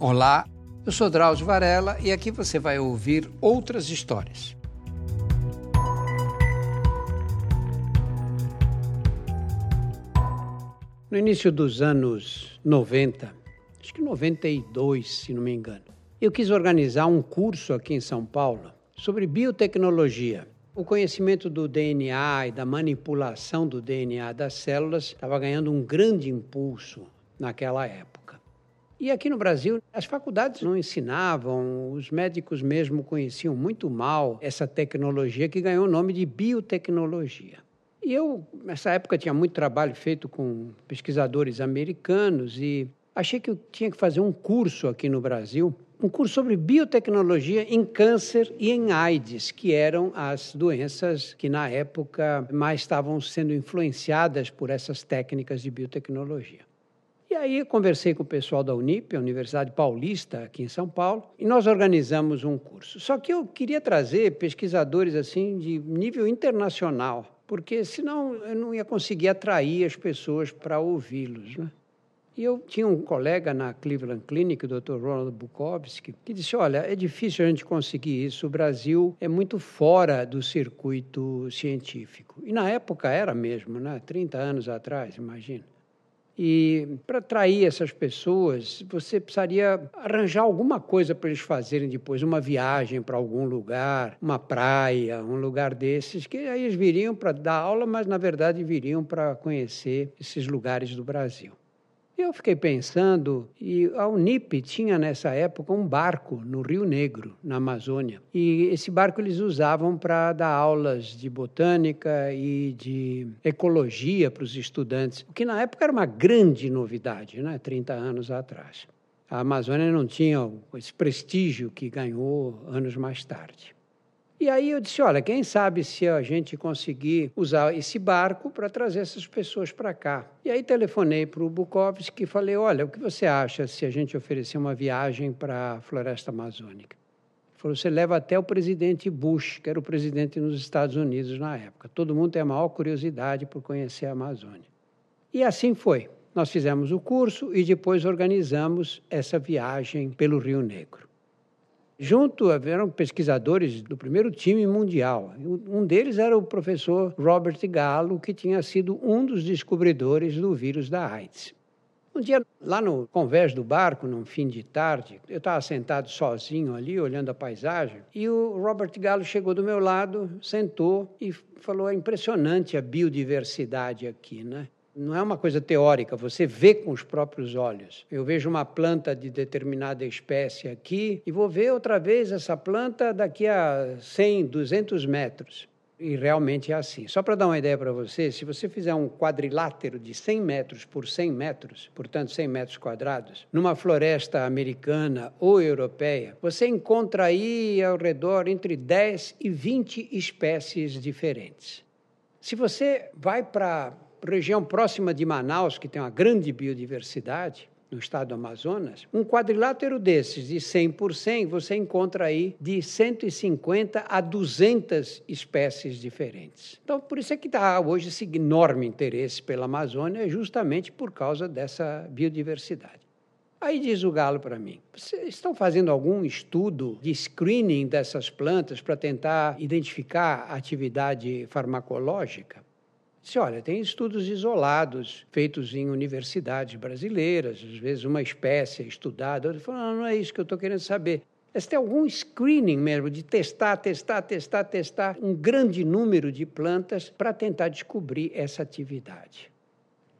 Olá, eu sou Drauzio Varela e aqui você vai ouvir outras histórias. No início dos anos 90, acho que 92, se não me engano, eu quis organizar um curso aqui em São Paulo sobre biotecnologia. O conhecimento do DNA e da manipulação do DNA das células estava ganhando um grande impulso naquela época. E aqui no Brasil, as faculdades não ensinavam, os médicos mesmo conheciam muito mal essa tecnologia que ganhou o nome de biotecnologia. E eu, nessa época, tinha muito trabalho feito com pesquisadores americanos e achei que eu tinha que fazer um curso aqui no Brasil, um curso sobre biotecnologia em câncer e em AIDS, que eram as doenças que na época mais estavam sendo influenciadas por essas técnicas de biotecnologia. E aí conversei com o pessoal da Unip, a Universidade Paulista, aqui em São Paulo, e nós organizamos um curso. Só que eu queria trazer pesquisadores assim de nível internacional, porque senão eu não ia conseguir atrair as pessoas para ouvi-los, né? E eu tinha um colega na Cleveland Clinic, o Dr. Ronald Bukowski, que disse: Olha, é difícil a gente conseguir isso. O Brasil é muito fora do circuito científico. E na época era mesmo, né? 30 anos atrás, imagina. E para atrair essas pessoas, você precisaria arranjar alguma coisa para eles fazerem depois, uma viagem para algum lugar, uma praia, um lugar desses, que aí eles viriam para dar aula, mas na verdade viriam para conhecer esses lugares do Brasil. Eu fiquei pensando, e a Unip tinha nessa época um barco no Rio Negro, na Amazônia. E esse barco eles usavam para dar aulas de botânica e de ecologia para os estudantes, o que na época era uma grande novidade, né? 30 anos atrás. A Amazônia não tinha esse prestígio que ganhou anos mais tarde. E aí eu disse: olha, quem sabe se a gente conseguir usar esse barco para trazer essas pessoas para cá. E aí telefonei para o Bukowski e falei: olha, o que você acha se a gente oferecer uma viagem para a floresta amazônica? Ele falou: você leva até o presidente Bush, que era o presidente nos Estados Unidos na época. Todo mundo tem a maior curiosidade por conhecer a Amazônia. E assim foi. Nós fizemos o curso e depois organizamos essa viagem pelo Rio Negro. Junto eram pesquisadores do primeiro time mundial. Um deles era o professor Robert Gallo, que tinha sido um dos descobridores do vírus da AIDS. Um dia, lá no convés do barco, num fim de tarde, eu estava sentado sozinho ali, olhando a paisagem, e o Robert Gallo chegou do meu lado, sentou e falou: é impressionante a biodiversidade aqui, né? Não é uma coisa teórica, você vê com os próprios olhos. Eu vejo uma planta de determinada espécie aqui e vou ver outra vez essa planta daqui a 100, 200 metros. E realmente é assim. Só para dar uma ideia para você, se você fizer um quadrilátero de 100 metros por 100 metros, portanto 100 metros quadrados, numa floresta americana ou europeia, você encontra aí ao redor entre 10 e 20 espécies diferentes. Se você vai para região próxima de Manaus, que tem uma grande biodiversidade, no estado do Amazonas, um quadrilátero desses de 100 por 100, você encontra aí de 150 a 200 espécies diferentes. Então, por isso é que está hoje esse enorme interesse pela Amazônia, justamente por causa dessa biodiversidade. Aí diz o Galo para mim: vocês estão fazendo algum estudo de screening dessas plantas para tentar identificar a atividade farmacológica? Disse, olha, tem estudos isolados feitos em universidades brasileiras, às vezes uma espécie é estudada. Eu falo, não, não é isso que eu estou querendo saber. Mas tem algum screening mesmo, de testar, testar, testar, testar um grande número de plantas para tentar descobrir essa atividade.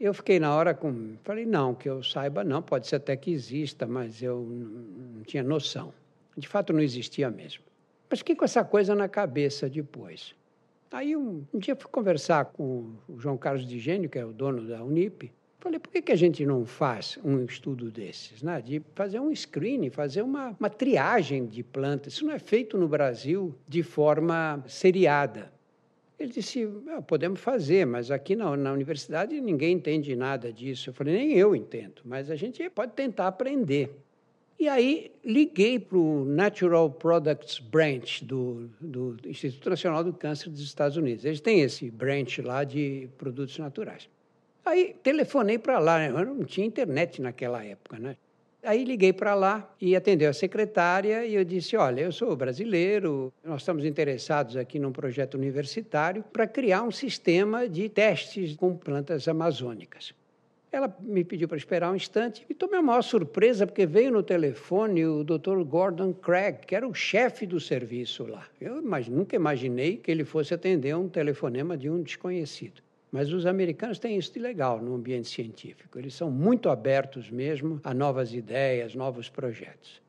Eu fiquei na hora com. Falei, não, que eu saiba, não, pode ser até que exista, mas eu não tinha noção. De fato, não existia mesmo. Mas fiquei com essa coisa na cabeça depois. Aí um, um dia fui conversar com o João Carlos de Gênio, que é o dono da Unip. Falei, por que, que a gente não faz um estudo desses? Né? De fazer um screening, fazer uma, uma triagem de plantas. Isso não é feito no Brasil de forma seriada. Ele disse, ah, podemos fazer, mas aqui na, na universidade ninguém entende nada disso. Eu falei, nem eu entendo, mas a gente pode tentar aprender. E aí liguei para o Natural Products Branch do, do Instituto Nacional do Câncer dos Estados Unidos. Eles têm esse branch lá de produtos naturais. Aí telefonei para lá, né? eu não tinha internet naquela época, né? Aí liguei para lá e atendeu a secretária e eu disse: Olha, eu sou brasileiro, nós estamos interessados aqui num projeto universitário para criar um sistema de testes com plantas amazônicas. Ela me pediu para esperar um instante e tomei a maior surpresa porque veio no telefone o Dr. Gordon Craig, que era o chefe do serviço lá. Eu nunca imaginei que ele fosse atender um telefonema de um desconhecido. Mas os americanos têm isso de legal no ambiente científico. Eles são muito abertos mesmo a novas ideias, novos projetos.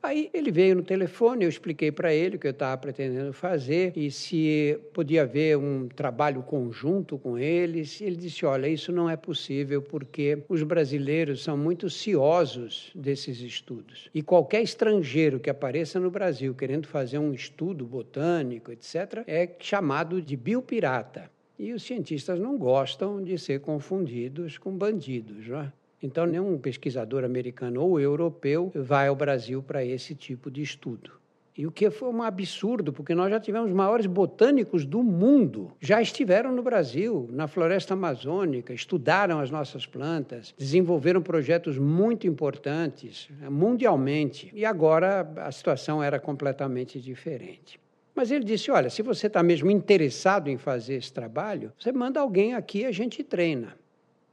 Aí ele veio no telefone, eu expliquei para ele o que eu estava pretendendo fazer e se podia haver um trabalho conjunto com eles. Ele disse: Olha, isso não é possível porque os brasileiros são muito ciosos desses estudos. E qualquer estrangeiro que apareça no Brasil querendo fazer um estudo botânico, etc., é chamado de biopirata. E os cientistas não gostam de ser confundidos com bandidos. Não é? Então, nenhum pesquisador americano ou europeu vai ao Brasil para esse tipo de estudo. E o que foi um absurdo, porque nós já tivemos maiores botânicos do mundo, já estiveram no Brasil, na floresta amazônica, estudaram as nossas plantas, desenvolveram projetos muito importantes mundialmente. E agora a situação era completamente diferente. Mas ele disse: olha, se você está mesmo interessado em fazer esse trabalho, você manda alguém aqui e a gente treina.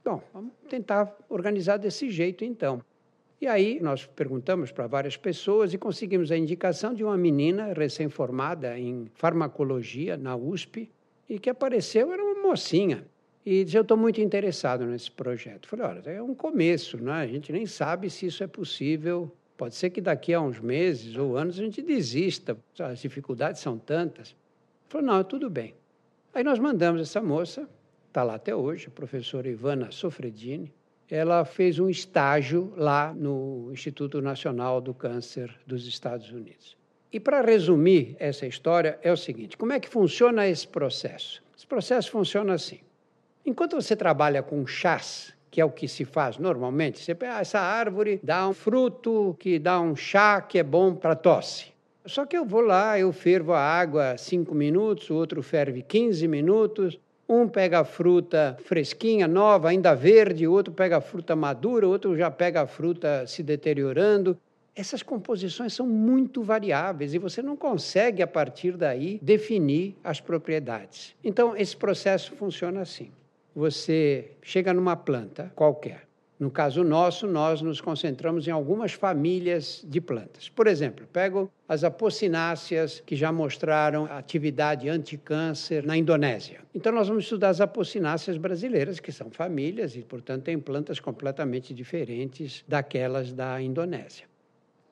Bom, vamos tentar organizar desse jeito então. E aí nós perguntamos para várias pessoas e conseguimos a indicação de uma menina recém-formada em farmacologia na USP e que apareceu, era uma mocinha. E disse, eu estou muito interessado nesse projeto. Falei, olha, é um começo, né? a gente nem sabe se isso é possível Pode ser que daqui a uns meses ou anos a gente desista, as dificuldades são tantas. Falou, não, tudo bem. Aí nós mandamos essa moça, está lá até hoje, a professora Ivana Sofredini, ela fez um estágio lá no Instituto Nacional do Câncer dos Estados Unidos. E para resumir essa história, é o seguinte: como é que funciona esse processo? Esse processo funciona assim. Enquanto você trabalha com chás, que é o que se faz normalmente. Você pega, ah, essa árvore dá um fruto que dá um chá que é bom para tosse. Só que eu vou lá, eu fervo a água cinco minutos, o outro ferve 15 minutos, um pega a fruta fresquinha, nova, ainda verde, outro pega a fruta madura, outro já pega a fruta se deteriorando. Essas composições são muito variáveis e você não consegue, a partir daí, definir as propriedades. Então, esse processo funciona assim você chega numa planta qualquer. No caso nosso, nós nos concentramos em algumas famílias de plantas. Por exemplo, pego as apocináceas que já mostraram atividade anticâncer na Indonésia. Então, nós vamos estudar as apocináceas brasileiras, que são famílias e, portanto, têm plantas completamente diferentes daquelas da Indonésia.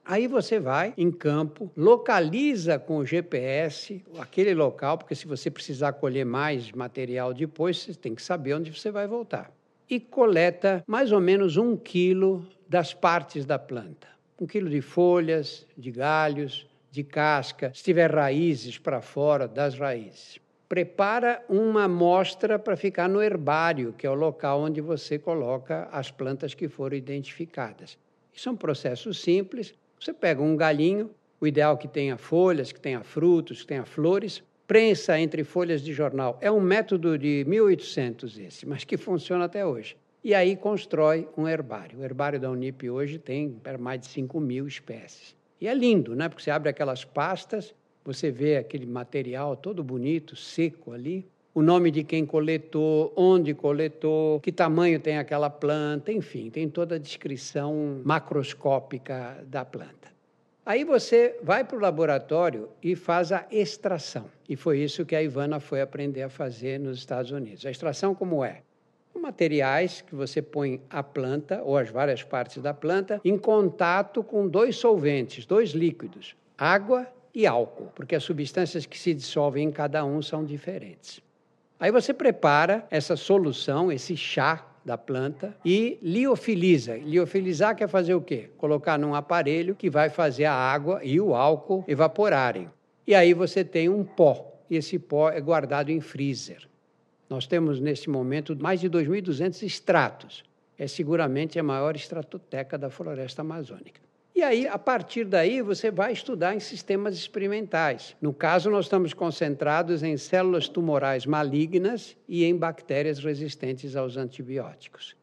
Aí você vai em campo, localiza com o GPS aquele local, porque se você precisar colher mais material depois, você tem que saber onde você vai voltar. E coleta mais ou menos um quilo das partes da planta. Um quilo de folhas, de galhos, de casca, se tiver raízes para fora das raízes. Prepara uma amostra para ficar no herbário, que é o local onde você coloca as plantas que foram identificadas. Isso é um processo simples, você pega um galinho, o ideal que tenha folhas, que tenha frutos, que tenha flores, prensa entre folhas de jornal. É um método de 1800 esse, mas que funciona até hoje. E aí constrói um herbário. O herbário da Unip hoje tem mais de 5 mil espécies. E é lindo, né? Porque você abre aquelas pastas, você vê aquele material todo bonito, seco ali, o nome de quem coletou, onde coletou, que tamanho tem aquela planta, enfim, tem toda a descrição macroscópica da planta. Aí você vai para o laboratório e faz a extração. E foi isso que a Ivana foi aprender a fazer nos Estados Unidos. A extração como é? Materiais que você põe a planta ou as várias partes da planta em contato com dois solventes, dois líquidos, água e álcool, porque as substâncias que se dissolvem em cada um são diferentes. Aí você prepara essa solução, esse chá da planta e liofiliza. Liofilizar quer fazer o quê? Colocar num aparelho que vai fazer a água e o álcool evaporarem. E aí você tem um pó, e esse pó é guardado em freezer. Nós temos nesse momento mais de 2.200 extratos. É seguramente a maior estratoteca da floresta amazônica. E aí, a partir daí, você vai estudar em sistemas experimentais. No caso, nós estamos concentrados em células tumorais malignas e em bactérias resistentes aos antibióticos.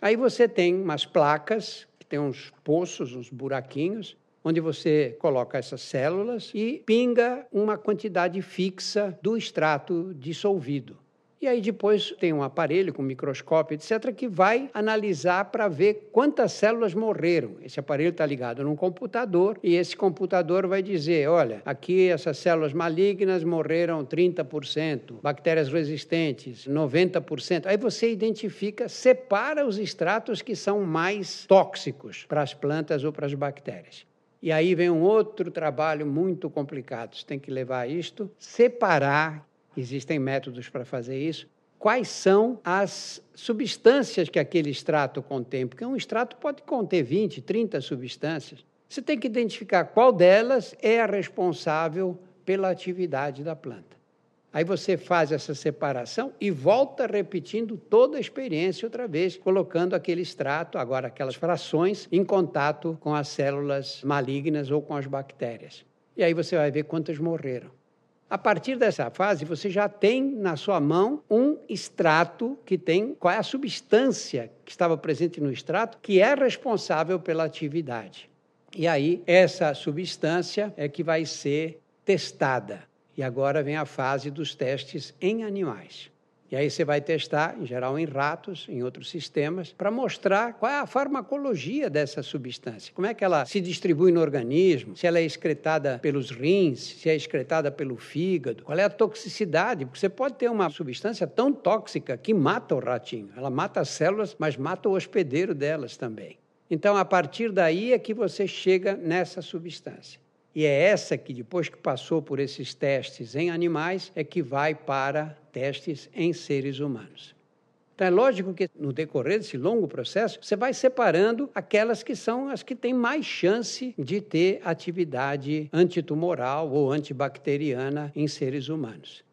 Aí você tem umas placas que tem uns poços, uns buraquinhos, onde você coloca essas células e pinga uma quantidade fixa do extrato dissolvido. E aí depois tem um aparelho com microscópio, etc., que vai analisar para ver quantas células morreram. Esse aparelho está ligado num computador e esse computador vai dizer: olha, aqui essas células malignas morreram 30%, bactérias resistentes 90%. Aí você identifica, separa os extratos que são mais tóxicos para as plantas ou para as bactérias. E aí vem um outro trabalho muito complicado. Você tem que levar isto, separar existem métodos para fazer isso. Quais são as substâncias que aquele extrato contém? Porque um extrato pode conter 20, 30 substâncias. Você tem que identificar qual delas é a responsável pela atividade da planta. Aí você faz essa separação e volta repetindo toda a experiência outra vez, colocando aquele extrato, agora aquelas frações, em contato com as células malignas ou com as bactérias. E aí você vai ver quantas morreram. A partir dessa fase, você já tem na sua mão um extrato que tem qual é a substância que estava presente no extrato que é responsável pela atividade. E aí, essa substância é que vai ser testada. E agora vem a fase dos testes em animais. E aí você vai testar, em geral em ratos, em outros sistemas, para mostrar qual é a farmacologia dessa substância. Como é que ela se distribui no organismo, se ela é excretada pelos rins, se é excretada pelo fígado, qual é a toxicidade, porque você pode ter uma substância tão tóxica que mata o ratinho. Ela mata as células, mas mata o hospedeiro delas também. Então, a partir daí é que você chega nessa substância. E é essa que, depois que passou por esses testes em animais, é que vai para testes em seres humanos. Então é lógico que no decorrer desse longo processo, você vai separando aquelas que são as que têm mais chance de ter atividade antitumoral ou antibacteriana em seres humanos.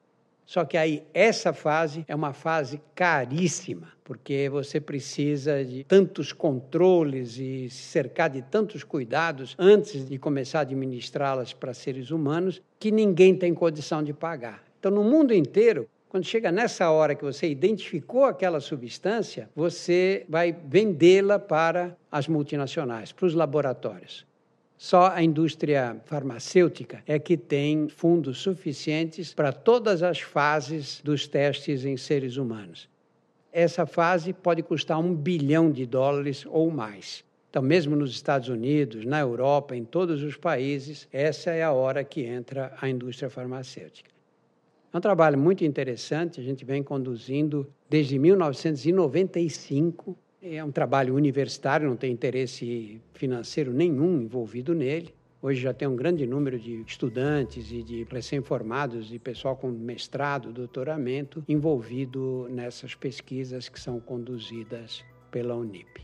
Só que aí essa fase é uma fase caríssima, porque você precisa de tantos controles e se cercar de tantos cuidados antes de começar a administrá-las para seres humanos que ninguém tem condição de pagar. Então, no mundo inteiro, quando chega nessa hora que você identificou aquela substância, você vai vendê-la para as multinacionais, para os laboratórios. Só a indústria farmacêutica é que tem fundos suficientes para todas as fases dos testes em seres humanos. Essa fase pode custar um bilhão de dólares ou mais. Então, mesmo nos Estados Unidos, na Europa, em todos os países, essa é a hora que entra a indústria farmacêutica. É um trabalho muito interessante, a gente vem conduzindo desde 1995 é um trabalho universitário, não tem interesse financeiro nenhum envolvido nele. Hoje já tem um grande número de estudantes e de recém-formados e pessoal com mestrado, doutoramento envolvido nessas pesquisas que são conduzidas pela Unip.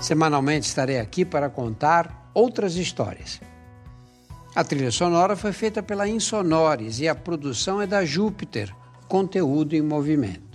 Semanalmente estarei aqui para contar outras histórias. A trilha sonora foi feita pela Insonores e a produção é da Júpiter, conteúdo em movimento.